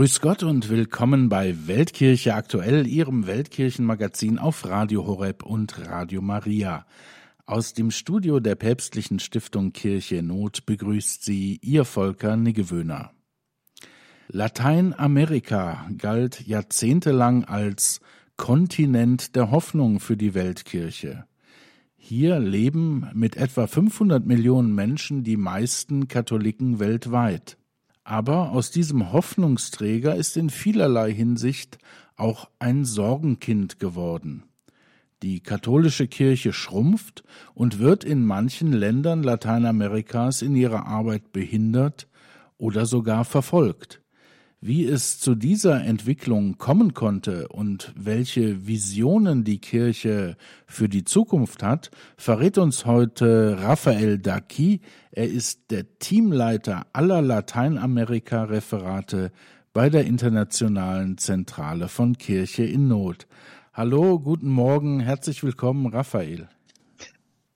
Grüß Gott und willkommen bei Weltkirche aktuell, Ihrem Weltkirchenmagazin auf Radio Horeb und Radio Maria. Aus dem Studio der päpstlichen Stiftung Kirche Not begrüßt Sie Ihr Volker Niggewöhner. Lateinamerika galt jahrzehntelang als Kontinent der Hoffnung für die Weltkirche. Hier leben mit etwa 500 Millionen Menschen die meisten Katholiken weltweit. Aber aus diesem Hoffnungsträger ist in vielerlei Hinsicht auch ein Sorgenkind geworden. Die katholische Kirche schrumpft und wird in manchen Ländern Lateinamerikas in ihrer Arbeit behindert oder sogar verfolgt. Wie es zu dieser Entwicklung kommen konnte und welche Visionen die Kirche für die Zukunft hat, verrät uns heute Raphael Daki. Er ist der Teamleiter aller Lateinamerika-Referate bei der Internationalen Zentrale von Kirche in Not. Hallo, guten Morgen, herzlich willkommen, Raphael.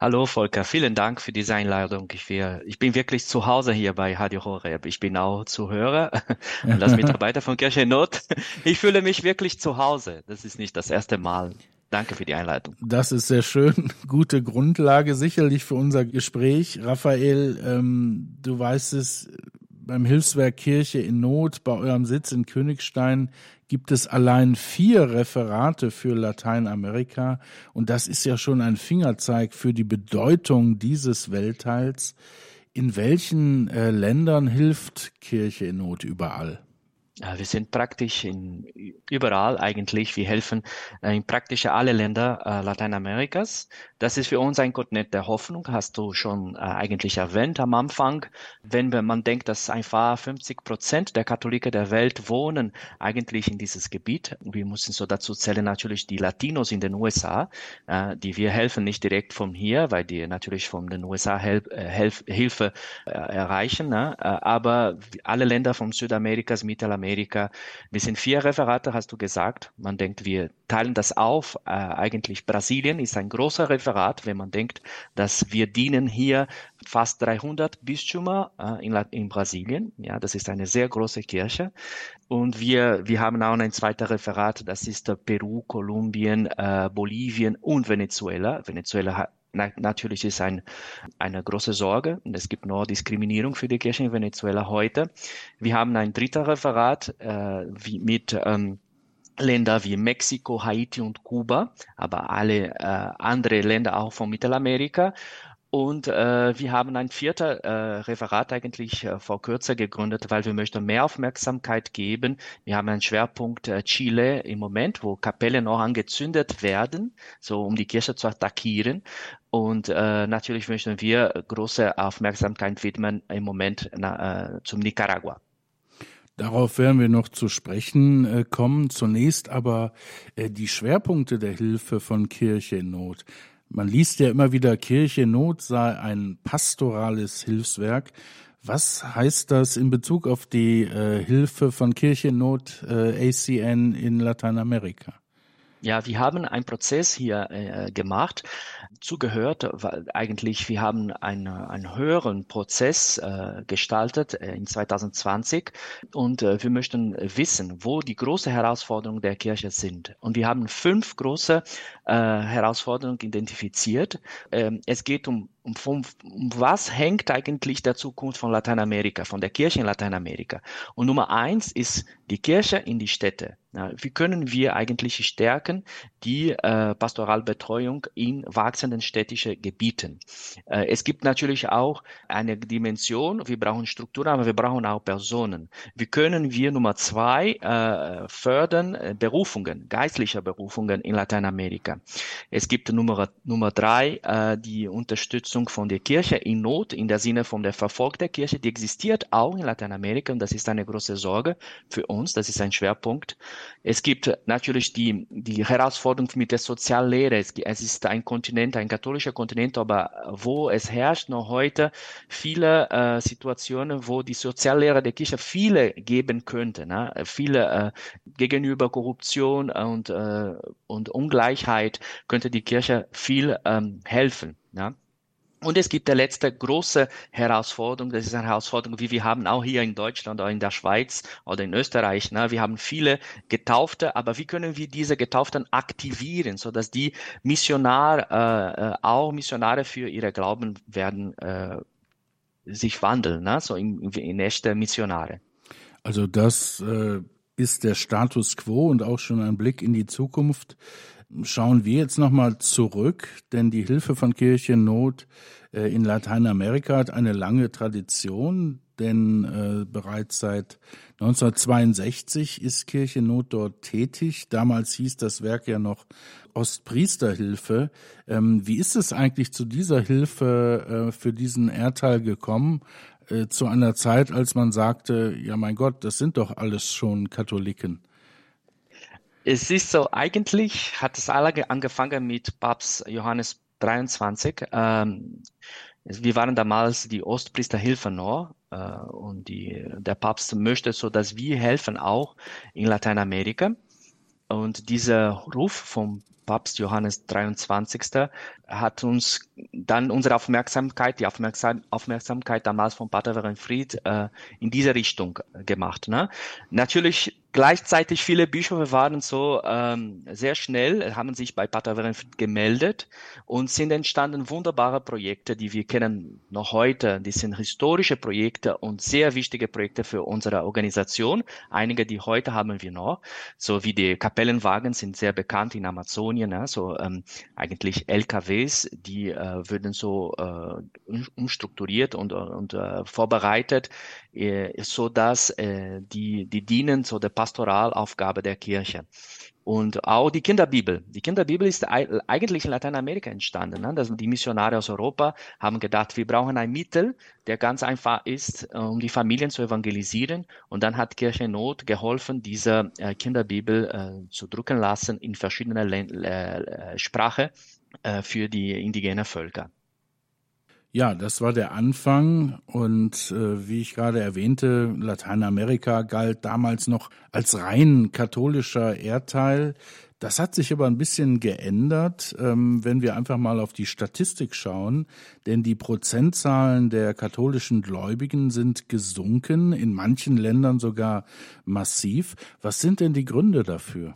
Hallo Volker, vielen Dank für diese Einladung. Ich, will, ich bin wirklich zu Hause hier bei Radio Horeb. Ich bin auch Zuhörer und als Mitarbeiter von Kirche in Not. Ich fühle mich wirklich zu Hause. Das ist nicht das erste Mal. Danke für die Einleitung. Das ist sehr schön. Gute Grundlage sicherlich für unser Gespräch. Raphael, ähm, du weißt es, beim Hilfswerk Kirche in Not, bei eurem Sitz in Königstein, gibt es allein vier Referate für Lateinamerika. Und das ist ja schon ein Fingerzeig für die Bedeutung dieses Weltteils. In welchen äh, Ländern hilft Kirche in Not überall? Wir sind praktisch in, überall eigentlich. Wir helfen äh, in praktisch alle Länder äh, Lateinamerikas. Das ist für uns ein Kontinent der Hoffnung, hast du schon äh, eigentlich erwähnt am Anfang. Wenn man denkt, dass einfach 50 Prozent der Katholiken der Welt wohnen eigentlich in dieses Gebiet. Wir müssen so dazu zählen natürlich die Latinos in den USA, die wir helfen nicht direkt von hier, weil die natürlich von den USA Hel Hilfe erreichen. Ne? Aber alle Länder von Südamerikas, Mittelamerika, Amerika. Wir sind vier Referate, hast du gesagt. Man denkt, wir teilen das auf. Äh, eigentlich Brasilien ist ein großer Referat, wenn man denkt, dass wir dienen hier fast 300 Bistümer äh, in, in Brasilien. Ja, das ist eine sehr große Kirche. Und wir, wir haben auch ein zweites Referat, das ist Peru, Kolumbien, äh, Bolivien und Venezuela. Venezuela hat na, natürlich ist ein, eine große Sorge es gibt nur Diskriminierung für die Kirche in Venezuela heute. Wir haben ein dritter Referat äh, wie mit ähm, Länder wie Mexiko, Haiti und Kuba, aber alle äh, andere Länder auch von Mittelamerika. Und äh, wir haben ein vierter äh, Referat eigentlich äh, vor kürzer gegründet, weil wir möchten mehr Aufmerksamkeit geben. Wir haben einen Schwerpunkt äh, Chile im Moment, wo Kapellen auch angezündet werden, so um die Kirche zu attackieren. Und äh, natürlich möchten wir große Aufmerksamkeit widmen im Moment na, äh, zum Nicaragua. Darauf werden wir noch zu sprechen äh, kommen. Zunächst aber äh, die Schwerpunkte der Hilfe von Kirche in Not. Man liest ja immer wieder, Kirche Not sei ein pastorales Hilfswerk. Was heißt das in Bezug auf die äh, Hilfe von Kirche Not äh, ACN in Lateinamerika? Ja, wir haben einen Prozess hier äh, gemacht, zugehört, weil eigentlich wir haben einen, einen höheren Prozess äh, gestaltet äh, in 2020 und äh, wir möchten wissen, wo die großen Herausforderungen der Kirche sind. Und wir haben fünf große äh, Herausforderungen identifiziert. Ähm, es geht um um, vom, um was hängt eigentlich der Zukunft von Lateinamerika, von der Kirche in Lateinamerika? Und Nummer eins ist die Kirche in die Städte. Wie können wir eigentlich stärken die äh, Pastoralbetreuung in wachsenden städtischen Gebieten? Äh, es gibt natürlich auch eine Dimension, wir brauchen Strukturen, aber wir brauchen auch Personen. Wie können wir Nummer zwei äh, fördern äh, Berufungen, geistliche Berufungen in Lateinamerika? Es gibt Nummer, Nummer drei äh, die Unterstützung Unterstützung von der Kirche in Not, in der Sinne von der Verfolgung der Kirche, die existiert auch in Lateinamerika und das ist eine große Sorge für uns, das ist ein Schwerpunkt. Es gibt natürlich die, die Herausforderung mit der Soziallehre. Es, es ist ein Kontinent, ein katholischer Kontinent, aber wo es herrscht noch heute viele äh, Situationen, wo die Soziallehre der Kirche viele geben könnte, ne? viele äh, gegenüber Korruption und, äh, und Ungleichheit könnte die Kirche viel ähm, helfen. Ja? Und es gibt der letzte große Herausforderung, das ist eine Herausforderung, wie wir haben auch hier in Deutschland oder in der Schweiz oder in Österreich. Ne? Wir haben viele Getaufte, aber wie können wir diese Getauften aktivieren, so dass die Missionar, äh, äh, auch Missionare für ihre Glauben werden, äh, sich wandeln, ne? so in, in echte Missionare. Also das äh, ist der Status quo und auch schon ein Blick in die Zukunft schauen wir jetzt nochmal zurück, denn die Hilfe von Kirchennot äh, in Lateinamerika hat eine lange Tradition, denn äh, bereits seit 1962 ist Kirchennot dort tätig. Damals hieß das Werk ja noch Ostpriesterhilfe. Ähm, wie ist es eigentlich zu dieser Hilfe äh, für diesen Erdteil gekommen? Zu einer Zeit, als man sagte, ja mein Gott, das sind doch alles schon Katholiken. Es ist so, eigentlich hat es alle angefangen mit Papst Johannes 23. Ähm, wir waren damals die Ostpriesterhilfe noch äh, und die, der Papst möchte so, dass wir helfen auch in Lateinamerika. Und dieser Ruf vom Papst Johannes 23. hat uns dann unsere Aufmerksamkeit, die Aufmerksam Aufmerksamkeit damals von Pater Werenfried äh, in diese Richtung gemacht. Ne? Natürlich Gleichzeitig viele Bischöfe waren so ähm, sehr schnell, haben sich bei Pater Werenfried gemeldet und sind entstanden wunderbare Projekte, die wir kennen noch heute. Die sind historische Projekte und sehr wichtige Projekte für unsere Organisation. Einige, die heute haben wir noch, so wie die Kapellenwagen sind sehr bekannt in Amazonien, ne? so ähm, eigentlich LKWs, die äh, würden so äh, umstrukturiert und, und äh, vorbereitet, äh, so dass äh, die die dienen so der Pastoralaufgabe der Kirche. Und auch die Kinderbibel. Die Kinderbibel ist eigentlich in Lateinamerika entstanden. Das, die Missionare aus Europa haben gedacht, wir brauchen ein Mittel, der ganz einfach ist, äh, um die Familien zu evangelisieren. Und dann hat Kirche Not geholfen, diese äh, Kinderbibel äh, zu drucken lassen in verschiedenen Sprachen für die indigenen Völker. Ja, das war der Anfang und äh, wie ich gerade erwähnte, Lateinamerika galt damals noch als rein katholischer Erdteil. Das hat sich aber ein bisschen geändert, ähm, wenn wir einfach mal auf die Statistik schauen, denn die Prozentzahlen der katholischen Gläubigen sind gesunken, in manchen Ländern sogar massiv. Was sind denn die Gründe dafür?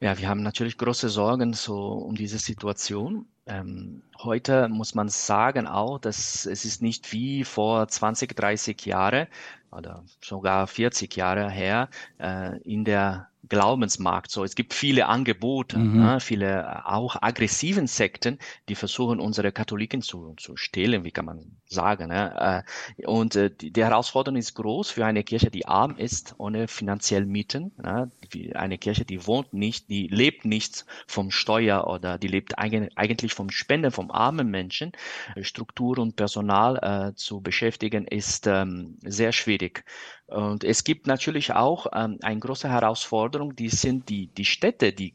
Ja, wir haben natürlich große Sorgen so um diese Situation. Ähm, heute muss man sagen auch, dass es ist nicht wie vor 20, 30 Jahre oder sogar 40 Jahre her äh, in der Glaubensmarkt. So, es gibt viele Angebote, mhm. ne, viele äh, auch aggressiven Sekten, die versuchen, unsere Katholiken zu, zu stehlen, wie kann man sagen. Ne? Äh, und äh, die, die Herausforderung ist groß für eine Kirche, die arm ist, ohne finanziell Mieten. Ne? Eine Kirche, die wohnt nicht, die lebt nicht vom Steuer oder die lebt eigentlich vom Spenden, vom armen Menschen. Struktur und Personal äh, zu beschäftigen ist ähm, sehr schwierig. Und es gibt natürlich auch ähm, eine große Herausforderung, die sind die, die Städte, die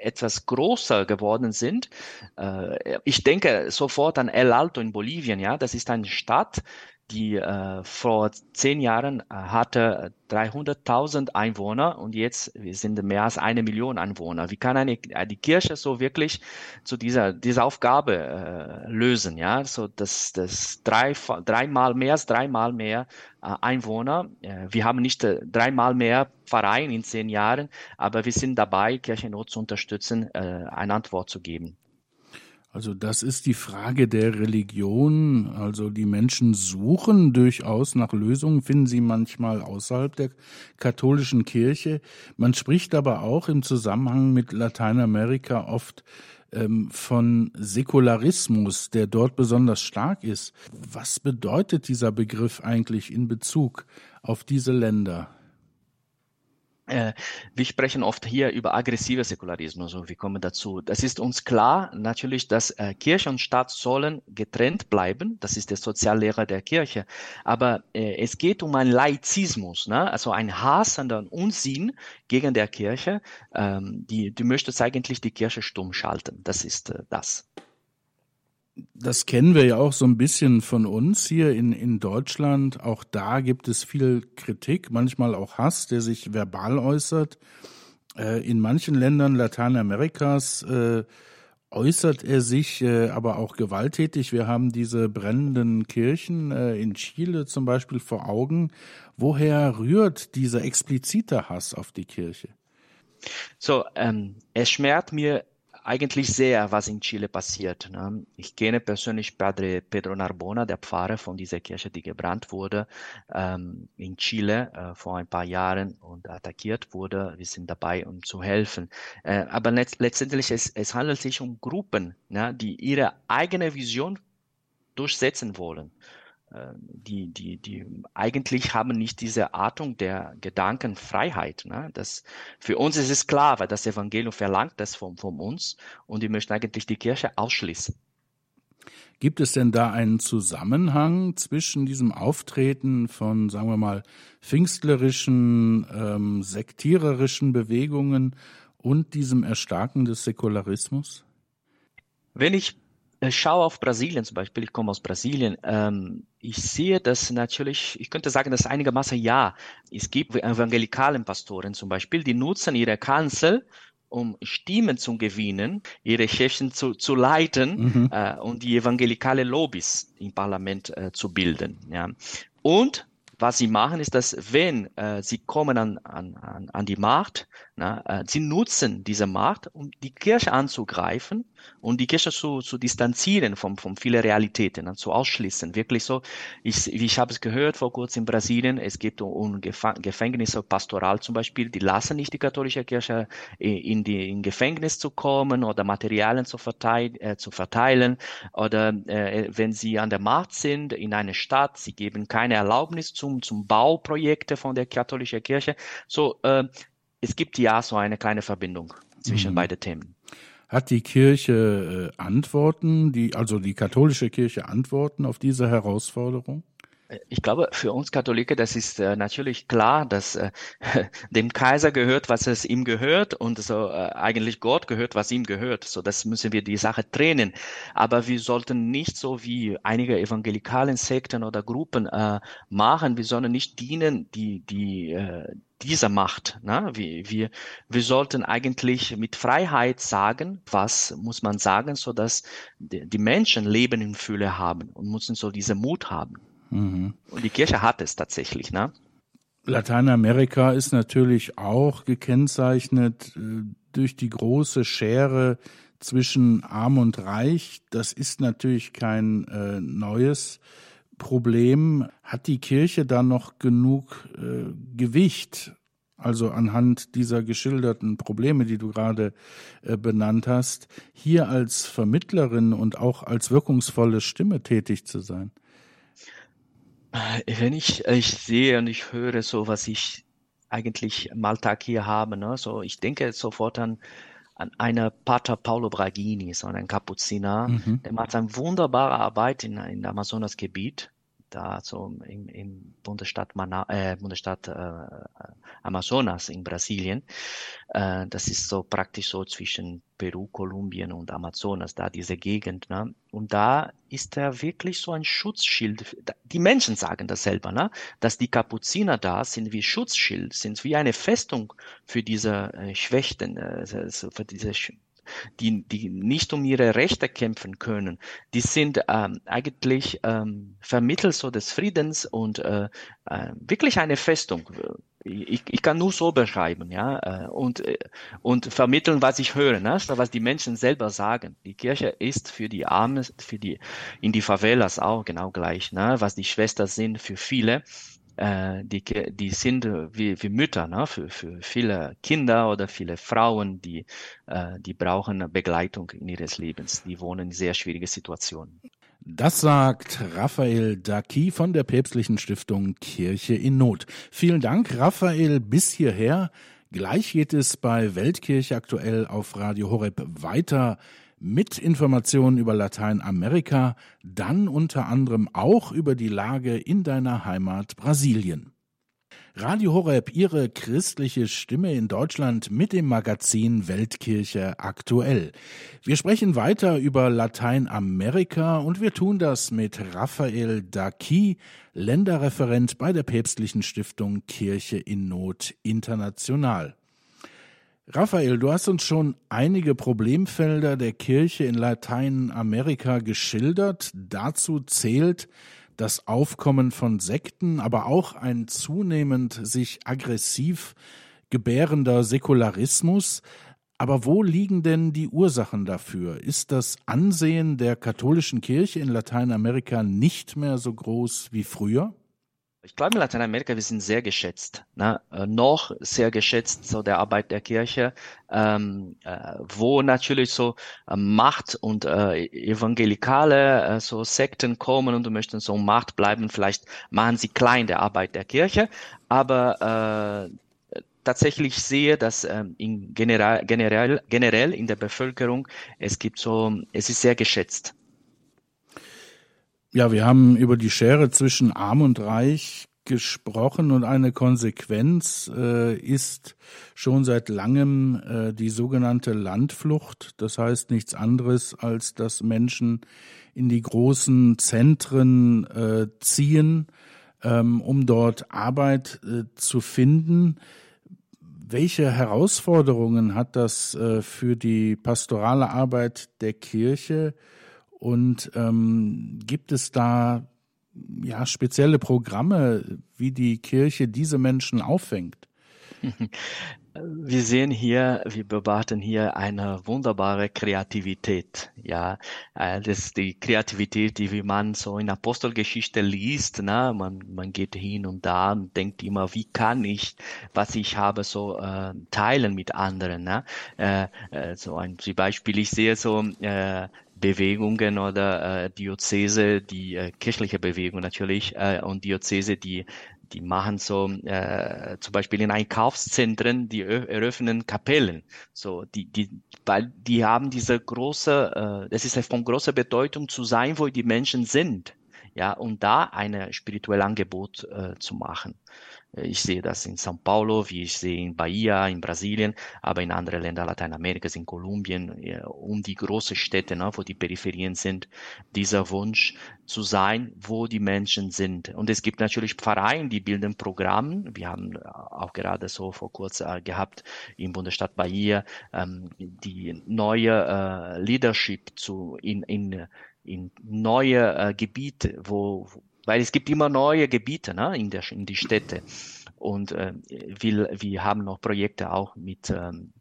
etwas größer geworden sind. Äh, ich denke sofort an El Alto in Bolivien, ja, das ist eine Stadt, die äh, vor zehn Jahren äh, hatte 300.000 Einwohner und jetzt sind mehr als eine Million Einwohner. Wie kann eine, äh, die Kirche so wirklich zu dieser, dieser Aufgabe äh, lösen? Ja, so dass das drei, dreimal mehr als dreimal mehr äh, Einwohner. Äh, wir haben nicht äh, dreimal mehr Verein in zehn Jahren, aber wir sind dabei, Kirchennot zu unterstützen, äh, eine Antwort zu geben. Also das ist die Frage der Religion. Also die Menschen suchen durchaus nach Lösungen, finden sie manchmal außerhalb der katholischen Kirche. Man spricht aber auch im Zusammenhang mit Lateinamerika oft ähm, von Säkularismus, der dort besonders stark ist. Was bedeutet dieser Begriff eigentlich in Bezug auf diese Länder? Äh, wir sprechen oft hier über aggressive Säkularismus und wir kommen dazu. Das ist uns klar, natürlich, dass äh, Kirche und Staat sollen getrennt bleiben. Das ist der Soziallehrer der Kirche. Aber äh, es geht um einen Laizismus, ne? also ein Hass und ein Unsinn gegen der Kirche. Ähm, die, du möchtest eigentlich die Kirche stumm schalten. Das ist äh, das das kennen wir ja auch so ein bisschen von uns hier in, in Deutschland. Auch da gibt es viel Kritik, manchmal auch Hass, der sich verbal äußert. Äh, in manchen Ländern Lateinamerikas äh, äußert er sich äh, aber auch gewalttätig. Wir haben diese brennenden Kirchen äh, in Chile zum Beispiel vor Augen. Woher rührt dieser explizite Hass auf die Kirche? So, ähm, es schmerzt mir eigentlich sehr, was in Chile passiert. Ne? Ich kenne persönlich Padre Pedro Narbona, der Pfarrer von dieser Kirche, die gebrannt wurde ähm, in Chile äh, vor ein paar Jahren und attackiert wurde. Wir sind dabei, um zu helfen. Äh, aber letzt letztendlich es, es handelt sich um Gruppen, ne, die ihre eigene Vision durchsetzen wollen. Äh, die, die, die eigentlich haben nicht diese Artung der Gedankenfreiheit. Ne? Das, für uns ist es klar, weil das Evangelium verlangt das von, von uns und die möchten eigentlich die Kirche ausschließen. Gibt es denn da einen Zusammenhang zwischen diesem Auftreten von, sagen wir mal, pfingstlerischen, ähm, sektiererischen Bewegungen und diesem Erstarken des Säkularismus? Wenn ich äh, schaue auf Brasilien zum Beispiel, ich komme aus Brasilien, ähm, ich sehe das natürlich, ich könnte sagen, dass einigermaßen ja. Es gibt evangelikalen Pastoren zum Beispiel, die nutzen ihre Kanzel, um Stimmen zu gewinnen, ihre Chefs zu, zu leiten mhm. äh, und die evangelikale Lobbys im Parlament äh, zu bilden. Ja. Und was sie machen, ist, dass wenn äh, sie kommen an, an, an die Macht, na, äh, sie nutzen diese Macht, um die Kirche anzugreifen und die Kirche zu, zu distanzieren von, von vielen Realitäten, ne, zu ausschließen. Wirklich so, ich, ich habe es gehört vor kurzem in Brasilien, es gibt um Gefängnisse, Pastoral zum Beispiel, die lassen nicht die katholische Kirche in die in Gefängnis zu kommen oder Materialien zu, verteil, äh, zu verteilen oder äh, wenn sie an der Macht sind in einer Stadt, sie geben keine Erlaubnis zum, zum Bauprojekte von der katholischen Kirche. So, äh, es gibt ja so eine kleine Verbindung zwischen mhm. beide Themen. Hat die Kirche äh, Antworten, die, also die katholische Kirche Antworten auf diese Herausforderung? Ich glaube, für uns Katholiken, das ist äh, natürlich klar, dass äh, dem Kaiser gehört, was es ihm gehört und so äh, eigentlich Gott gehört, was ihm gehört. So, das müssen wir die Sache trennen. Aber wir sollten nicht so wie einige evangelikalen Sekten oder Gruppen äh, machen. Wir sollen nicht dienen, die die äh, dieser Macht. Ne? Wir, wir, wir sollten eigentlich mit Freiheit sagen, was muss man sagen, so dass die Menschen Leben in Fülle haben und müssen so diese Mut haben. Mhm. Und die Kirche hat es tatsächlich. Ne? Lateinamerika ist natürlich auch gekennzeichnet äh, durch die große Schere zwischen Arm und Reich. Das ist natürlich kein äh, neues Problem. Hat die Kirche da noch genug äh, Gewicht? Also anhand dieser geschilderten Probleme, die du gerade äh, benannt hast, hier als Vermittlerin und auch als wirkungsvolle Stimme tätig zu sein? Wenn ich, ich sehe und ich höre so, was ich eigentlich im Alltag hier habe, ne? so, ich denke sofort an, an eine Pater Paolo Bragini, so ein Kapuziner, mhm. der macht eine wunderbare Arbeit in, in Amazonasgebiet da so im, im Bundesstaat, Mana, äh, Bundesstaat äh, Amazonas in Brasilien. Äh, das ist so praktisch so zwischen Peru, Kolumbien und Amazonas, da diese Gegend. Ne? Und da ist er wirklich so ein Schutzschild. Die Menschen sagen das selber, ne? dass die Kapuziner da sind wie Schutzschild, sind wie eine Festung für diese äh, Schwächten, äh, für diese die, die nicht um ihre Rechte kämpfen können, die sind ähm, eigentlich ähm, Vermittler so des Friedens und äh, äh, wirklich eine Festung. Ich, ich kann nur so beschreiben, ja, äh, und, äh, und vermitteln, was ich höre, ne? was die Menschen selber sagen. Die Kirche ist für die Armen, für die, in die Favelas auch genau gleich, ne? was die Schwestern sind für viele äh, die, die sind wie, wie Mütter ne? für, für viele Kinder oder viele Frauen, die, äh, die brauchen Begleitung in ihres Lebens. Die wohnen in sehr schwierige Situationen. Das sagt Raphael Daki von der Päpstlichen Stiftung Kirche in Not. Vielen Dank, Raphael, bis hierher. Gleich geht es bei Weltkirche aktuell auf Radio Horeb weiter mit Informationen über Lateinamerika, dann unter anderem auch über die Lage in deiner Heimat Brasilien. Radio Horeb, Ihre christliche Stimme in Deutschland mit dem Magazin Weltkirche aktuell. Wir sprechen weiter über Lateinamerika und wir tun das mit Raphael Daki, Länderreferent bei der päpstlichen Stiftung Kirche in Not International. Raphael, du hast uns schon einige Problemfelder der Kirche in Lateinamerika geschildert. Dazu zählt das Aufkommen von Sekten, aber auch ein zunehmend sich aggressiv gebärender Säkularismus. Aber wo liegen denn die Ursachen dafür? Ist das Ansehen der katholischen Kirche in Lateinamerika nicht mehr so groß wie früher? Ich glaube, in Lateinamerika, wir sind sehr geschätzt, ne? äh, noch sehr geschätzt, so der Arbeit der Kirche, ähm, äh, wo natürlich so äh, Macht und äh, evangelikale äh, so Sekten kommen und du möchtest so Macht bleiben, vielleicht machen sie klein der Arbeit der Kirche, aber äh, tatsächlich sehe, dass ähm, in generell, generell, generell in der Bevölkerung es gibt so, es ist sehr geschätzt. Ja, wir haben über die Schere zwischen Arm und Reich gesprochen und eine Konsequenz äh, ist schon seit langem äh, die sogenannte Landflucht. Das heißt nichts anderes, als dass Menschen in die großen Zentren äh, ziehen, ähm, um dort Arbeit äh, zu finden. Welche Herausforderungen hat das äh, für die pastorale Arbeit der Kirche? Und ähm, gibt es da ja spezielle Programme, wie die Kirche diese Menschen auffängt? Wir sehen hier, wir beobachten hier eine wunderbare Kreativität. Ja, äh, das ist die Kreativität, die wie man so in Apostelgeschichte liest. Ne? Man, man geht hin und da und denkt immer, wie kann ich, was ich habe, so äh, teilen mit anderen. Ne? Äh, äh, so ein Beispiel, ich sehe so äh, Bewegungen oder äh, Diözese, die äh, kirchliche Bewegung natürlich äh, und Diözese, die die machen so äh, zum Beispiel in Einkaufszentren, die eröffnen Kapellen. So die die weil die haben diese große, äh, das ist von großer Bedeutung zu sein, wo die Menschen sind. Ja, und da ein spirituelles Angebot äh, zu machen. Ich sehe das in São Paulo, wie ich sehe in Bahia, in Brasilien, aber in anderen Ländern Lateinamerikas, in Kolumbien, um die großen Städte, ne, wo die Peripherien sind, dieser Wunsch zu sein, wo die Menschen sind. Und es gibt natürlich Pfarreien, die bilden Programme. Wir haben auch gerade so vor kurzem gehabt im Bundesstaat Bahia ähm, die neue äh, Leadership zu in, in in neue äh, Gebiete, wo, weil es gibt immer neue Gebiete ne, in, der, in die Städte. Und äh, wir, wir haben noch Projekte auch mit ähm,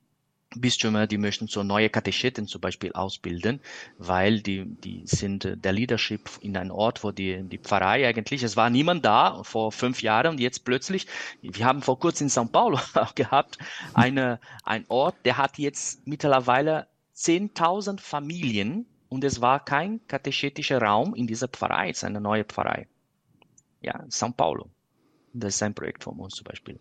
Bistümer, die möchten so neue Katecheten zum Beispiel ausbilden, weil die, die sind äh, der Leadership in einem Ort, wo die, die Pfarrei eigentlich, es war niemand da vor fünf Jahren und jetzt plötzlich, wir haben vor kurzem in São Paulo gehabt, eine, ein Ort, der hat jetzt mittlerweile 10.000 Familien und es war kein katechetischer Raum in dieser Pfarrei, es ist eine neue Pfarrei ja, São Paulo. Das ist ein Projekt von uns zum Beispiel.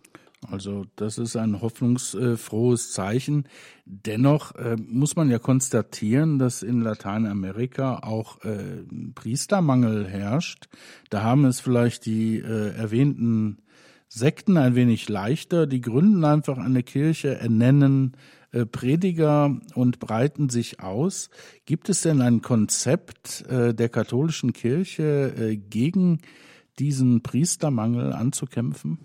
Also das ist ein hoffnungsfrohes Zeichen. Dennoch äh, muss man ja konstatieren, dass in Lateinamerika auch äh, Priestermangel herrscht. Da haben es vielleicht die äh, erwähnten Sekten ein wenig leichter. Die gründen einfach eine Kirche, ernennen äh, Prediger und breiten sich aus. Gibt es denn ein Konzept äh, der katholischen Kirche äh, gegen diesen Priestermangel anzukämpfen?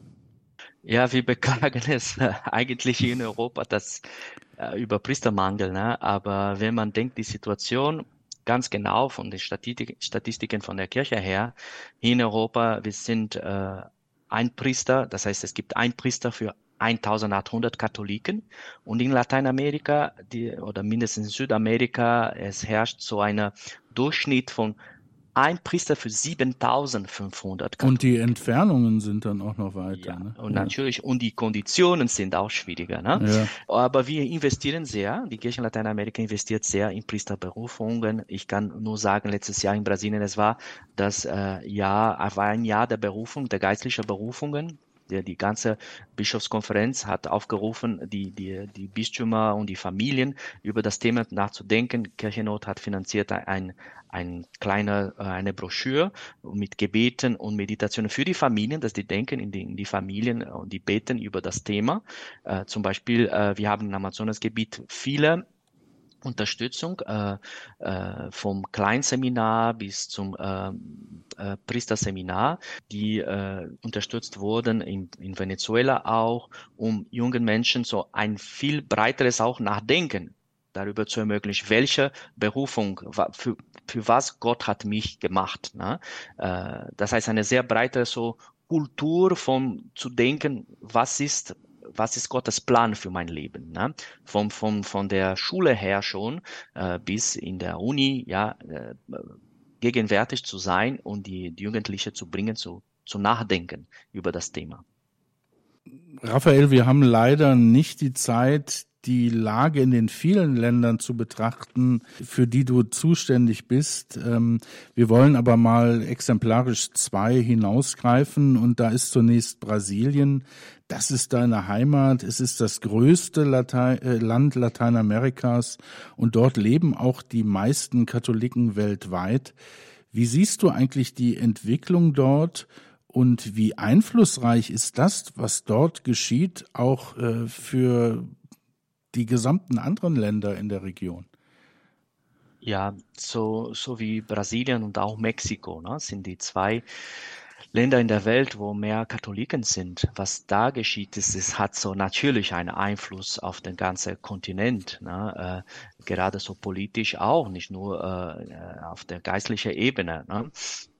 Ja, wir beklagen es äh, eigentlich in Europa, dass äh, über Priestermangel, ne? aber wenn man denkt, die Situation ganz genau von den Statistik, Statistiken von der Kirche her, in Europa, wir sind äh, ein Priester, das heißt, es gibt ein Priester für 1800 Katholiken und in Lateinamerika die, oder mindestens in Südamerika, es herrscht so ein Durchschnitt von ein Priester für 7500 Katholiken. Und die Entfernungen sind dann auch noch weiter. Ja, ne? und ja. natürlich, und die Konditionen sind auch schwieriger. Ne? Ja. Aber wir investieren sehr, die Kirche in Lateinamerika investiert sehr in Priesterberufungen. Ich kann nur sagen, letztes Jahr in Brasilien, es war das äh, Jahr, war ein Jahr der Berufung, der geistlichen Berufungen der, die ganze Bischofskonferenz hat aufgerufen, die, die, die Bistümer und die Familien über das Thema nachzudenken. Kirchennot hat finanziert ein, ein kleiner, äh, eine Broschüre mit Gebeten und Meditationen für die Familien, dass die denken in die, in die Familien und die beten über das Thema. Äh, zum Beispiel, äh, wir haben im Amazonasgebiet viele Unterstützung äh, äh, vom Kleinseminar bis zum äh, äh, Priesterseminar, die äh, unterstützt wurden in, in Venezuela auch, um jungen Menschen so ein viel breiteres auch Nachdenken darüber zu ermöglichen, welche Berufung, für, für was Gott hat mich gemacht. Ne? Äh, das heißt, eine sehr breite so Kultur von zu denken, was ist was ist Gottes Plan für mein Leben? Ne? Vom, vom, von der Schule her schon äh, bis in der Uni, ja, äh, gegenwärtig zu sein und die, die Jugendliche zu bringen, zu, zu nachdenken über das Thema. Raphael, wir haben leider nicht die Zeit, die Lage in den vielen Ländern zu betrachten, für die du zuständig bist. Ähm, wir wollen aber mal exemplarisch zwei hinausgreifen und da ist zunächst Brasilien. Das ist deine Heimat. Es ist das größte Latein, äh, Land Lateinamerikas und dort leben auch die meisten Katholiken weltweit. Wie siehst du eigentlich die Entwicklung dort? Und wie einflussreich ist das, was dort geschieht, auch äh, für die gesamten anderen Länder in der Region. Ja, so, so wie Brasilien und auch Mexiko ne, sind die zwei Länder in der Welt, wo mehr Katholiken sind. Was da geschieht, ist, es hat so natürlich einen Einfluss auf den ganzen Kontinent, ne, äh, gerade so politisch auch, nicht nur äh, auf der geistlichen Ebene. Ne.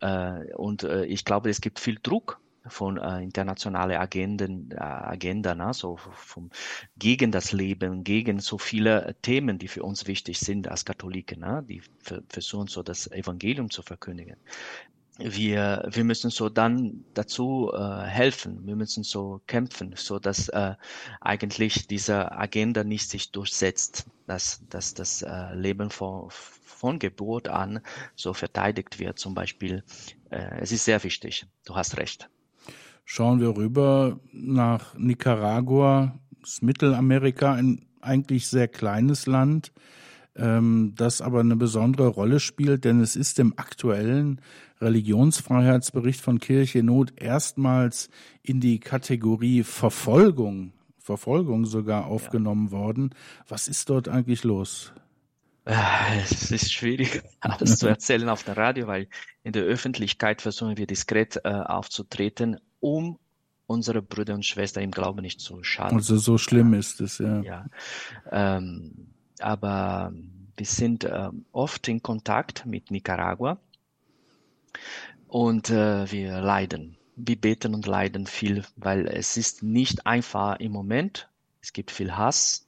Äh, und äh, ich glaube, es gibt viel Druck von äh, internationale Agenden, äh, Agenda, ne? so vom, gegen das Leben, gegen so viele Themen, die für uns wichtig sind als Katholiken, ne? die versuchen so das Evangelium zu verkündigen. Wir, wir müssen so dann dazu äh, helfen, wir müssen so kämpfen, so dass äh, eigentlich diese Agenda nicht sich durchsetzt, dass, dass das äh, Leben von, von Geburt an so verteidigt wird. Zum Beispiel, äh, es ist sehr wichtig. Du hast recht schauen wir rüber nach Nicaragua, das Mittelamerika, ein eigentlich sehr kleines Land, ähm, das aber eine besondere Rolle spielt, denn es ist im aktuellen Religionsfreiheitsbericht von Kirche Not erstmals in die Kategorie Verfolgung, Verfolgung sogar aufgenommen ja. worden. Was ist dort eigentlich los? Es ist schwierig, alles zu erzählen auf dem Radio, weil in der Öffentlichkeit versuchen wir diskret äh, aufzutreten um unsere Brüder und Schwestern im Glauben nicht zu schaden. Also so schlimm ist es, ja. Ja, ähm, aber wir sind äh, oft in Kontakt mit Nicaragua und äh, wir leiden. Wir beten und leiden viel, weil es ist nicht einfach im Moment. Es gibt viel Hass.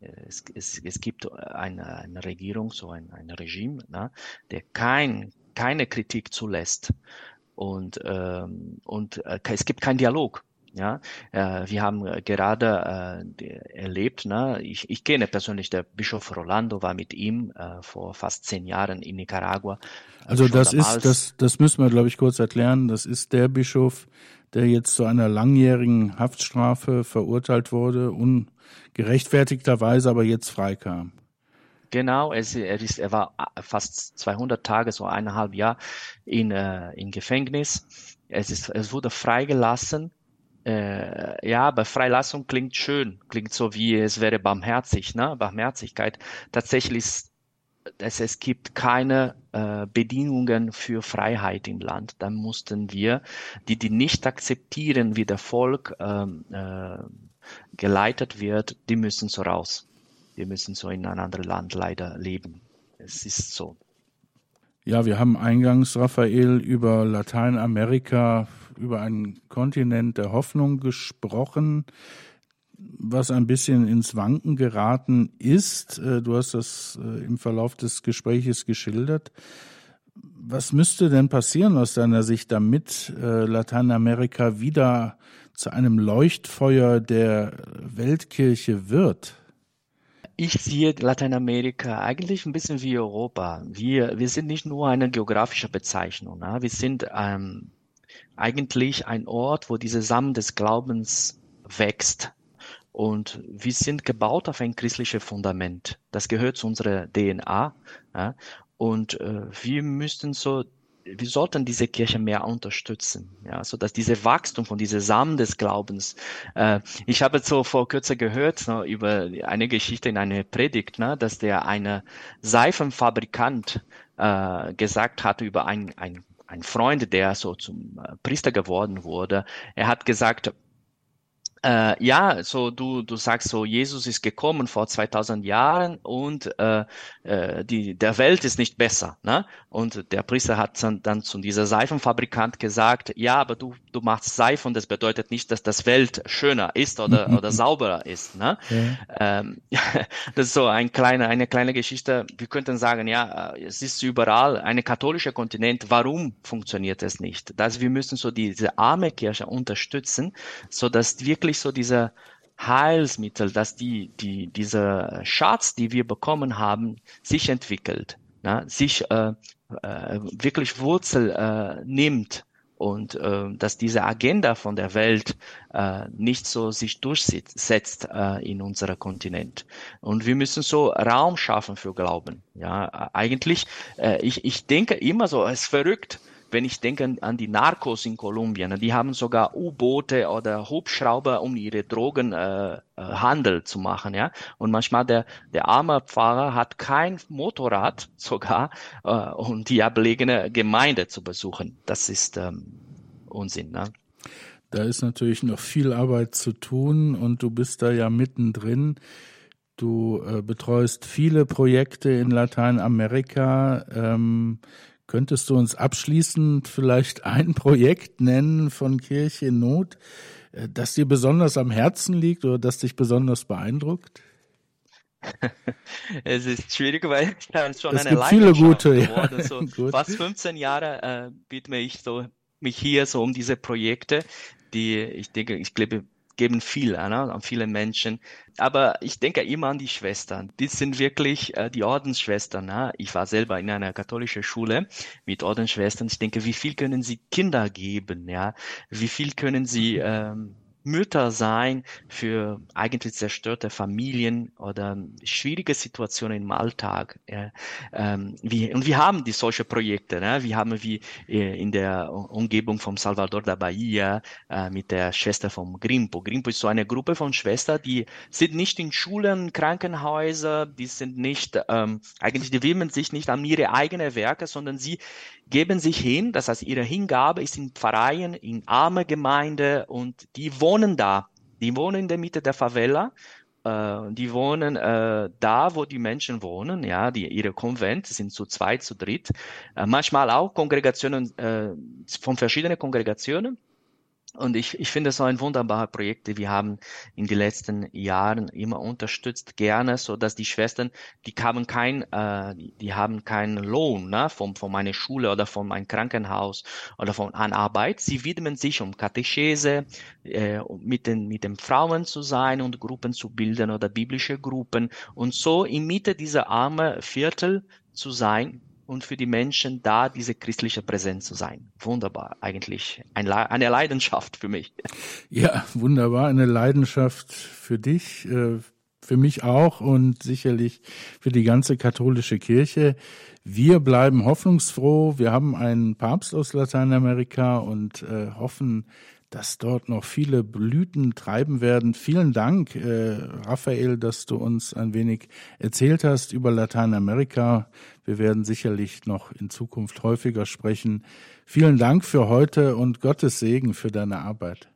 Es, es, es gibt eine, eine Regierung, so ein, ein Regime, ne, der kein, keine Kritik zulässt und, ähm, und äh, es gibt keinen Dialog. Ja, äh, wir haben gerade äh, erlebt, ne, ich, ich kenne persönlich der Bischof Rolando, war mit ihm äh, vor fast zehn Jahren in Nicaragua. Also das ist, das, das müssen wir, glaube ich, kurz erklären. Das ist der Bischof, der jetzt zu einer langjährigen Haftstrafe verurteilt wurde, ungerechtfertigterweise aber jetzt freikam. Genau, es, er, ist, er war äh, fast 200 Tage, so eineinhalb Jahr in, äh, in Gefängnis. Es, ist, es wurde freigelassen. Äh, ja, aber Freilassung klingt schön, klingt so wie es wäre barmherzig, ne? Barmherzigkeit. Tatsächlich ist es, es gibt keine äh, Bedingungen für Freiheit im Land. Dann mussten wir, die die nicht akzeptieren, wie der Volk ähm, äh, geleitet wird, die müssen so raus wir müssen so in einem anderen Land leider leben. Es ist so. Ja, wir haben eingangs, Raphael, über Lateinamerika, über einen Kontinent der Hoffnung gesprochen, was ein bisschen ins Wanken geraten ist. Äh, du hast das äh, im Verlauf des Gespräches geschildert. Was müsste denn passieren aus deiner Sicht, damit äh, Lateinamerika wieder zu einem Leuchtfeuer der Weltkirche wird? Ich sehe Lateinamerika eigentlich ein bisschen wie Europa. Wir, wir sind nicht nur eine geografische Bezeichnung. Ne? Wir sind ähm, eigentlich ein Ort, wo dieser Samen des Glaubens wächst. Und wir sind gebaut auf ein christliches Fundament. Das gehört zu unserer DNA. Ja? Und äh, wir müssten so wir sollten diese Kirche mehr unterstützen, ja, so dass diese Wachstum von diese Samen des Glaubens. Äh, ich habe so vor kurzem gehört ne, über eine Geschichte in einer Predigt, ne, dass der eine Seifenfabrikant äh, gesagt hatte über ein, ein ein Freund, der so zum äh, Priester geworden wurde, er hat gesagt, äh, ja, so du, du sagst so, Jesus ist gekommen vor 2000 Jahren und äh, äh, die, der Welt ist nicht besser. Ne? Und der Priester hat dann, dann zu dieser Seifenfabrikant gesagt, ja, aber du, du machst Seife und das bedeutet nicht, dass das Welt schöner ist oder, oder sauberer ist. Ne? Ja. Ähm, das ist so ein kleine, eine kleine Geschichte. Wir könnten sagen, ja, es ist überall eine katholische Kontinent. Warum funktioniert es nicht? Dass wir müssen so diese arme Kirche unterstützen, so dass wirklich wirklich so diese Heilsmittel, dass die, die, dieser Schatz, die wir bekommen haben, sich entwickelt, ne? sich äh, äh, wirklich Wurzel äh, nimmt und äh, dass diese Agenda von der Welt äh, nicht so sich durchsetzt äh, in unserem Kontinent. Und wir müssen so Raum schaffen für Glauben. Ja, eigentlich, äh, ich, ich denke immer so, es ist verrückt, wenn ich denke an die Narcos in Kolumbien, die haben sogar U-Boote oder Hubschrauber, um ihre Drogenhandel äh, zu machen, ja. Und manchmal der, der arme Pfarrer hat kein Motorrad sogar, äh, um die abgelegene Gemeinde zu besuchen. Das ist ähm, Unsinn, ne? Da ist natürlich noch viel Arbeit zu tun und du bist da ja mittendrin. Du äh, betreust viele Projekte in Lateinamerika. Ähm, Könntest du uns abschließend vielleicht ein Projekt nennen von Kirche in Not, äh, das dir besonders am Herzen liegt oder das dich besonders beeindruckt? Es ist schwierig, weil ich habe schon es eine gibt viele gute. Ja. So fast 15 Jahre äh, widme ich so mich hier so um diese Projekte, die ich denke, ich glaube, geben viel ne, an viele Menschen. Aber ich denke immer an die Schwestern. Die sind wirklich äh, die Ordensschwestern. Ne? Ich war selber in einer katholischen Schule mit Ordensschwestern. Ich denke, wie viel können sie Kinder geben? Ja, wie viel können sie ähm, Mütter sein für eigentlich zerstörte Familien oder schwierige Situationen im Alltag. Ja, ähm, wie, und wir haben die solche Projekte. Ne? Wir haben wie äh, in der Umgebung vom Salvador da Bahia äh, mit der Schwester vom Grimpo. Grimpo ist so eine Gruppe von Schwestern, die sind nicht in Schulen, Krankenhäuser, die sind nicht, ähm, eigentlich, die widmen sich nicht an ihre eigenen Werke, sondern sie geben sich hin, das heißt, ihre Hingabe ist in Pfarreien, in arme Gemeinde und die wohnen da. Die wohnen in der Mitte der Favela äh, die wohnen äh, da, wo die Menschen wohnen, ja, die ihre Konvent sind zu zweit, zu dritt, äh, manchmal auch Kongregationen äh, von verschiedenen Kongregationen und ich, ich finde es so ein wunderbares Projekt, die wir haben in den letzten Jahren immer unterstützt, gerne, so dass die Schwestern, die haben kein, äh, die haben keinen Lohn, ne, von, von meiner Schule oder von meinem Krankenhaus oder von an Arbeit. Sie widmen sich um Katechese, äh, mit den, mit den Frauen zu sein und Gruppen zu bilden oder biblische Gruppen und so in Mitte dieser armen Viertel zu sein, und für die Menschen da diese christliche Präsenz zu sein. Wunderbar, eigentlich ein, eine Leidenschaft für mich. Ja, wunderbar, eine Leidenschaft für dich, äh, für mich auch und sicherlich für die ganze katholische Kirche. Wir bleiben hoffnungsfroh. Wir haben einen Papst aus Lateinamerika und äh, hoffen, dass dort noch viele Blüten treiben werden. Vielen Dank, äh, Raphael, dass du uns ein wenig erzählt hast über Lateinamerika. Wir werden sicherlich noch in Zukunft häufiger sprechen. Vielen Dank für heute und Gottes Segen für deine Arbeit.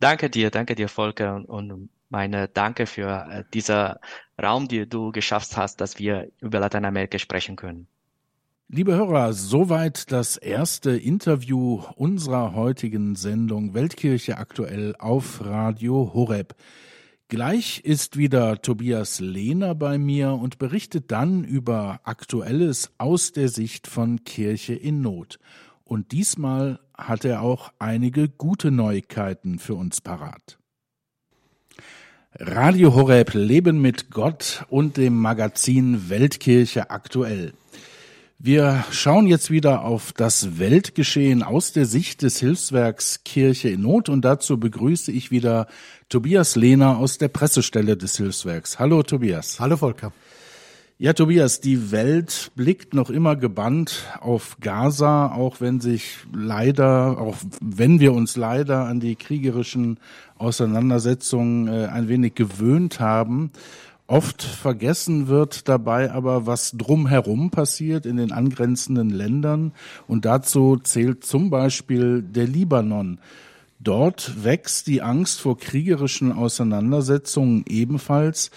Danke dir, danke dir, Volker, und meine Danke für äh, dieser Raum, den du geschafft hast, dass wir über Lateinamerika sprechen können. Liebe Hörer, soweit das erste Interview unserer heutigen Sendung Weltkirche aktuell auf Radio Horeb. Gleich ist wieder Tobias Lehner bei mir und berichtet dann über Aktuelles aus der Sicht von Kirche in Not. Und diesmal hat er auch einige gute Neuigkeiten für uns parat. Radio Horeb Leben mit Gott und dem Magazin Weltkirche aktuell. Wir schauen jetzt wieder auf das Weltgeschehen aus der Sicht des Hilfswerks Kirche in Not und dazu begrüße ich wieder Tobias Lehner aus der Pressestelle des Hilfswerks. Hallo Tobias. Hallo Volker. Ja, Tobias, die Welt blickt noch immer gebannt auf Gaza, auch wenn sich leider, auch wenn wir uns leider an die kriegerischen Auseinandersetzungen äh, ein wenig gewöhnt haben. Oft vergessen wird dabei aber, was drumherum passiert in den angrenzenden Ländern. Und dazu zählt zum Beispiel der Libanon. Dort wächst die Angst vor kriegerischen Auseinandersetzungen ebenfalls.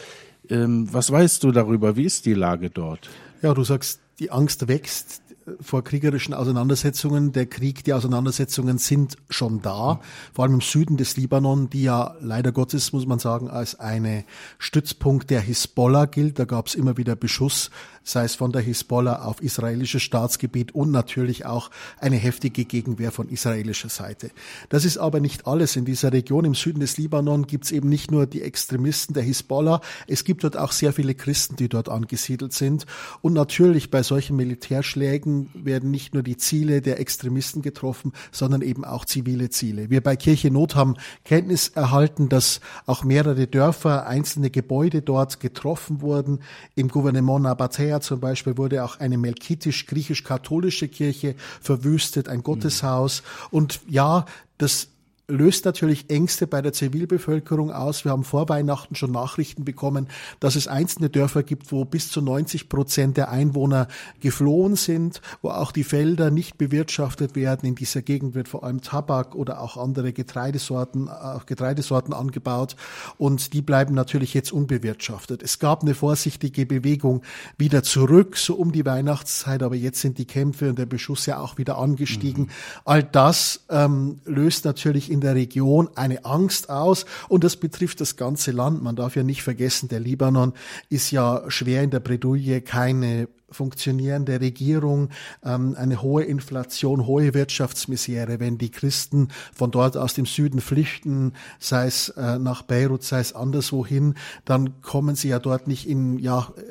Ähm, was weißt du darüber? Wie ist die Lage dort? Ja, du sagst, die Angst wächst vor kriegerischen Auseinandersetzungen. Der Krieg, die Auseinandersetzungen sind schon da, vor allem im Süden des Libanon, die ja leider Gottes, muss man sagen, als eine Stützpunkt der Hisbollah gilt. Da gab es immer wieder Beschuss sei es von der Hisbollah auf israelisches Staatsgebiet und natürlich auch eine heftige Gegenwehr von israelischer Seite. Das ist aber nicht alles. In dieser Region im Süden des Libanon gibt es eben nicht nur die Extremisten der Hisbollah, es gibt dort auch sehr viele Christen, die dort angesiedelt sind. Und natürlich bei solchen Militärschlägen werden nicht nur die Ziele der Extremisten getroffen, sondern eben auch zivile Ziele. Wir bei Kirche Not haben Kenntnis erhalten, dass auch mehrere Dörfer, einzelne Gebäude dort getroffen wurden. Im Gouvernement Nabatea Jahr zum Beispiel wurde auch eine melkitisch-griechisch-katholische Kirche verwüstet, ein Gotteshaus. Und ja, das löst natürlich Ängste bei der Zivilbevölkerung aus. Wir haben vor Weihnachten schon Nachrichten bekommen, dass es einzelne Dörfer gibt, wo bis zu 90 Prozent der Einwohner geflohen sind, wo auch die Felder nicht bewirtschaftet werden. In dieser Gegend wird vor allem Tabak oder auch andere Getreidesorten, auch Getreidesorten angebaut und die bleiben natürlich jetzt unbewirtschaftet. Es gab eine vorsichtige Bewegung wieder zurück, so um die Weihnachtszeit, aber jetzt sind die Kämpfe und der Beschuss ja auch wieder angestiegen. Mhm. All das ähm, löst natürlich in der Region eine Angst aus und das betrifft das ganze Land. Man darf ja nicht vergessen, der Libanon ist ja schwer in der Bredouille, keine funktionierende Regierung, ähm, eine hohe Inflation, hohe Wirtschaftsmisere. Wenn die Christen von dort aus dem Süden flüchten, sei es äh, nach Beirut, sei es anderswohin, dann kommen sie ja dort nicht in, ja, äh,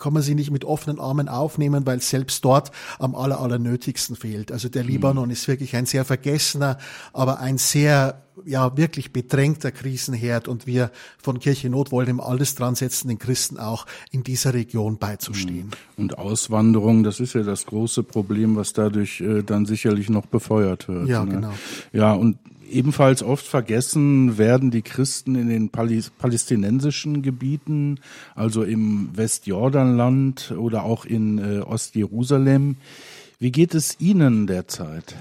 kommen sie nicht mit offenen Armen aufnehmen, weil selbst dort am aller, allernötigsten fehlt. Also der mhm. Libanon ist wirklich ein sehr vergessener, aber ein sehr ja wirklich bedrängter Krisenherd und wir von Kirche Not wollen ihm alles dran setzen, den Christen auch in dieser Region beizustehen. Mhm. Und Auswanderung, das ist ja das große Problem, was dadurch äh, dann sicherlich noch befeuert wird. Ja, ne? genau. Ja, und ebenfalls oft vergessen werden die Christen in den palästinensischen Gebieten, also im Westjordanland oder auch in äh, Ostjerusalem. Wie geht es Ihnen derzeit?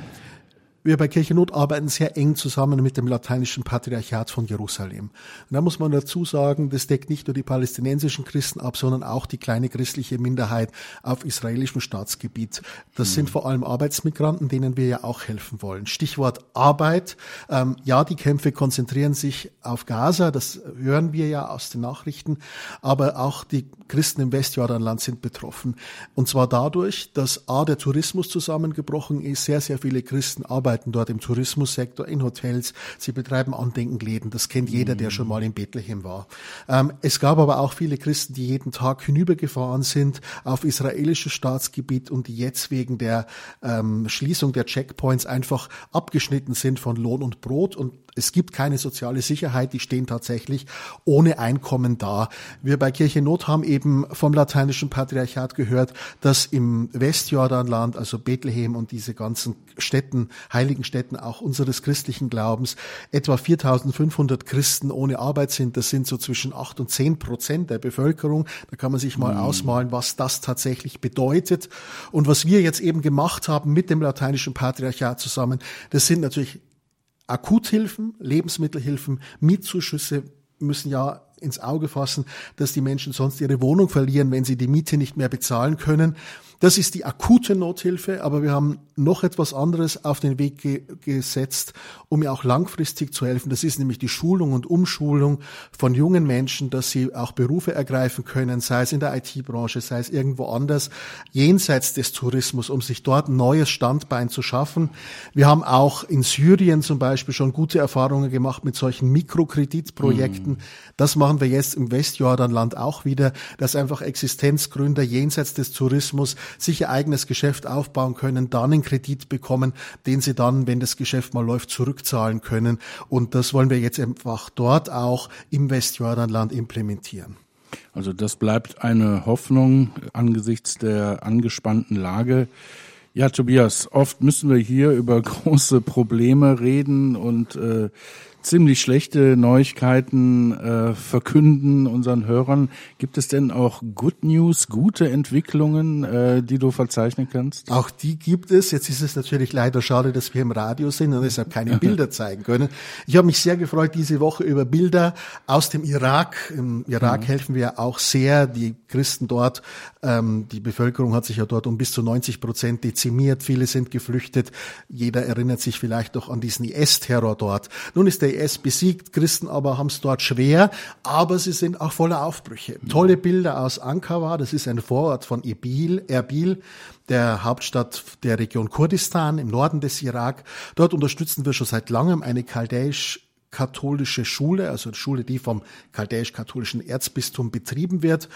Wir bei Kirchennot arbeiten sehr eng zusammen mit dem lateinischen Patriarchat von Jerusalem. Und da muss man dazu sagen, das deckt nicht nur die palästinensischen Christen ab, sondern auch die kleine christliche Minderheit auf israelischem Staatsgebiet. Das mhm. sind vor allem Arbeitsmigranten, denen wir ja auch helfen wollen. Stichwort Arbeit. Ähm, ja, die Kämpfe konzentrieren sich auf Gaza, das hören wir ja aus den Nachrichten, aber auch die Christen im Westjordanland sind betroffen. Und zwar dadurch, dass A, der Tourismus zusammengebrochen ist, sehr, sehr viele Christen arbeiten arbeiten dort im Tourismussektor, in Hotels, sie betreiben Andenkenläden, das kennt jeder, der schon mal in Bethlehem war. Ähm, es gab aber auch viele Christen, die jeden Tag hinübergefahren sind auf israelisches Staatsgebiet und die jetzt wegen der ähm, Schließung der Checkpoints einfach abgeschnitten sind von Lohn und Brot. Und es gibt keine soziale Sicherheit, die stehen tatsächlich ohne Einkommen da. Wir bei Kirche Not haben eben vom lateinischen Patriarchat gehört, dass im Westjordanland, also Bethlehem und diese ganzen Städten, heiligen Städten auch unseres christlichen Glaubens, etwa 4500 Christen ohne Arbeit sind. Das sind so zwischen 8 und 10 Prozent der Bevölkerung. Da kann man sich mal mhm. ausmalen, was das tatsächlich bedeutet. Und was wir jetzt eben gemacht haben mit dem lateinischen Patriarchat zusammen, das sind natürlich Akuthilfen, Lebensmittelhilfen, Mietzuschüsse müssen ja ins Auge fassen, dass die Menschen sonst ihre Wohnung verlieren, wenn sie die Miete nicht mehr bezahlen können. Das ist die akute Nothilfe, aber wir haben noch etwas anderes auf den Weg ge gesetzt, um ja auch langfristig zu helfen. Das ist nämlich die Schulung und Umschulung von jungen Menschen, dass sie auch Berufe ergreifen können, sei es in der IT-Branche, sei es irgendwo anders, jenseits des Tourismus, um sich dort ein neues Standbein zu schaffen. Wir haben auch in Syrien zum Beispiel schon gute Erfahrungen gemacht mit solchen Mikrokreditprojekten. Mhm. Das machen wir jetzt im Westjordanland auch wieder, dass einfach Existenzgründer jenseits des Tourismus sich ihr eigenes Geschäft aufbauen können, dann einen Kredit bekommen, den sie dann, wenn das Geschäft mal läuft, zurückzahlen können. Und das wollen wir jetzt einfach dort auch im Westjordanland implementieren. Also das bleibt eine Hoffnung angesichts der angespannten Lage. Ja, Tobias, oft müssen wir hier über große Probleme reden und äh, ziemlich schlechte Neuigkeiten äh, verkünden unseren Hörern. Gibt es denn auch Good News, gute Entwicklungen, äh, die du verzeichnen kannst? Auch die gibt es. Jetzt ist es natürlich leider schade, dass wir im Radio sind und deshalb keine Bilder zeigen können. Ich habe mich sehr gefreut diese Woche über Bilder aus dem Irak. Im Irak mhm. helfen wir auch sehr. Die Christen dort, ähm, die Bevölkerung hat sich ja dort um bis zu 90 Prozent dezimiert. Viele sind geflüchtet. Jeder erinnert sich vielleicht noch an diesen IS-Terror dort. Nun ist der IS besiegt, Christen aber haben es dort schwer, aber sie sind auch voller Aufbrüche. Tolle Bilder aus Ankara, das ist ein Vorort von Erbil, Erbil der Hauptstadt der Region Kurdistan im Norden des Irak. Dort unterstützen wir schon seit langem eine chaldäisch katholische Schule, also eine Schule, die vom chaldäisch-katholischen Erzbistum betrieben wird.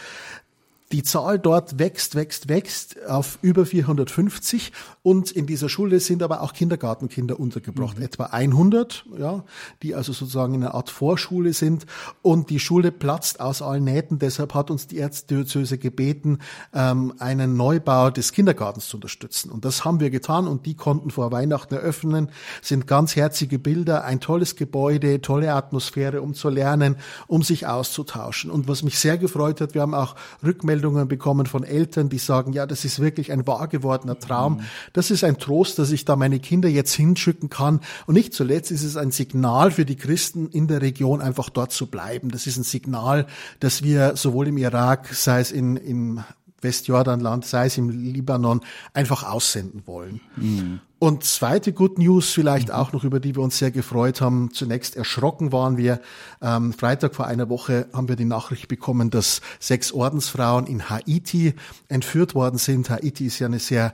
Die Zahl dort wächst, wächst, wächst auf über 450 und in dieser Schule sind aber auch Kindergartenkinder untergebracht, mhm. etwa 100, ja, die also sozusagen in einer Art Vorschule sind und die Schule platzt aus allen Nähten. Deshalb hat uns die Erzdiözese gebeten, ähm, einen Neubau des Kindergartens zu unterstützen und das haben wir getan und die konnten vor Weihnachten eröffnen. Sind ganz herzige Bilder, ein tolles Gebäude, tolle Atmosphäre, um zu lernen, um sich auszutauschen. Und was mich sehr gefreut hat, wir haben auch Rückmeldungen Rückmeldungen bekommen von Eltern, die sagen, ja, das ist wirklich ein wahr gewordener Traum. Das ist ein Trost, dass ich da meine Kinder jetzt hinschicken kann. Und nicht zuletzt ist es ein Signal für die Christen in der Region, einfach dort zu bleiben. Das ist ein Signal, dass wir sowohl im Irak, sei es in, im Westjordanland, sei es im Libanon, einfach aussenden wollen. Mhm. Und zweite Good News vielleicht mhm. auch noch, über die wir uns sehr gefreut haben. Zunächst erschrocken waren wir. Ähm, Freitag vor einer Woche haben wir die Nachricht bekommen, dass sechs Ordensfrauen in Haiti entführt worden sind. Haiti ist ja eine sehr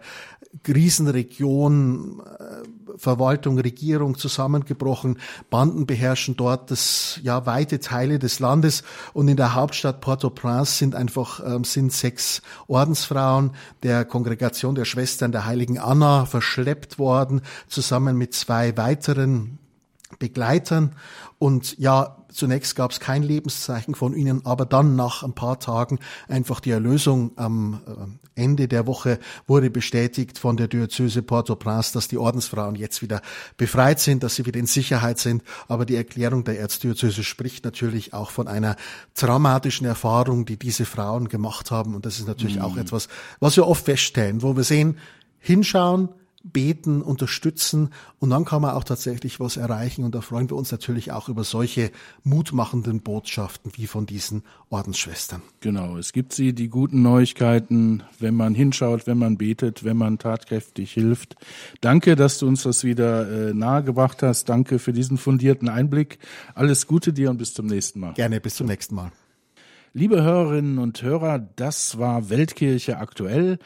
Krisenregion, äh, Verwaltung, Regierung zusammengebrochen. Banden beherrschen dort das, ja, weite Teile des Landes. Und in der Hauptstadt Port-au-Prince sind einfach, ähm, sind sechs Ordensfrauen der Kongregation der Schwestern der Heiligen Anna verschleppt worden, zusammen mit zwei weiteren Begleitern. Und ja, zunächst gab es kein Lebenszeichen von ihnen, aber dann nach ein paar Tagen einfach die Erlösung am äh, Ende der Woche wurde bestätigt von der Diözese Port-au-Prince, dass die Ordensfrauen jetzt wieder befreit sind, dass sie wieder in Sicherheit sind. Aber die Erklärung der Erzdiözese spricht natürlich auch von einer traumatischen Erfahrung, die diese Frauen gemacht haben. Und das ist natürlich mhm. auch etwas, was wir oft feststellen, wo wir sehen, hinschauen, beten, unterstützen und dann kann man auch tatsächlich was erreichen und da freuen wir uns natürlich auch über solche mutmachenden Botschaften wie von diesen Ordensschwestern. Genau, es gibt sie, die guten Neuigkeiten, wenn man hinschaut, wenn man betet, wenn man tatkräftig hilft. Danke, dass du uns das wieder äh, nahegebracht hast. Danke für diesen fundierten Einblick. Alles Gute dir und bis zum nächsten Mal. Gerne, bis zum nächsten Mal. Liebe Hörerinnen und Hörer, das war Weltkirche aktuell.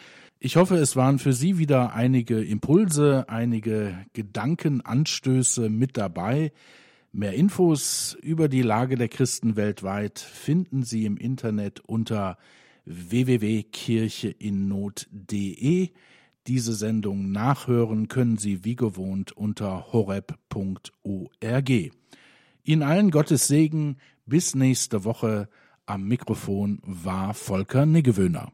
Ich hoffe, es waren für Sie wieder einige Impulse, einige Gedankenanstöße mit dabei. Mehr Infos über die Lage der Christen weltweit finden Sie im Internet unter www.kircheinnot.de. Diese Sendung nachhören können Sie wie gewohnt unter horeb.org. Ihnen allen Gottes Segen. Bis nächste Woche. Am Mikrofon war Volker Niggewöhner.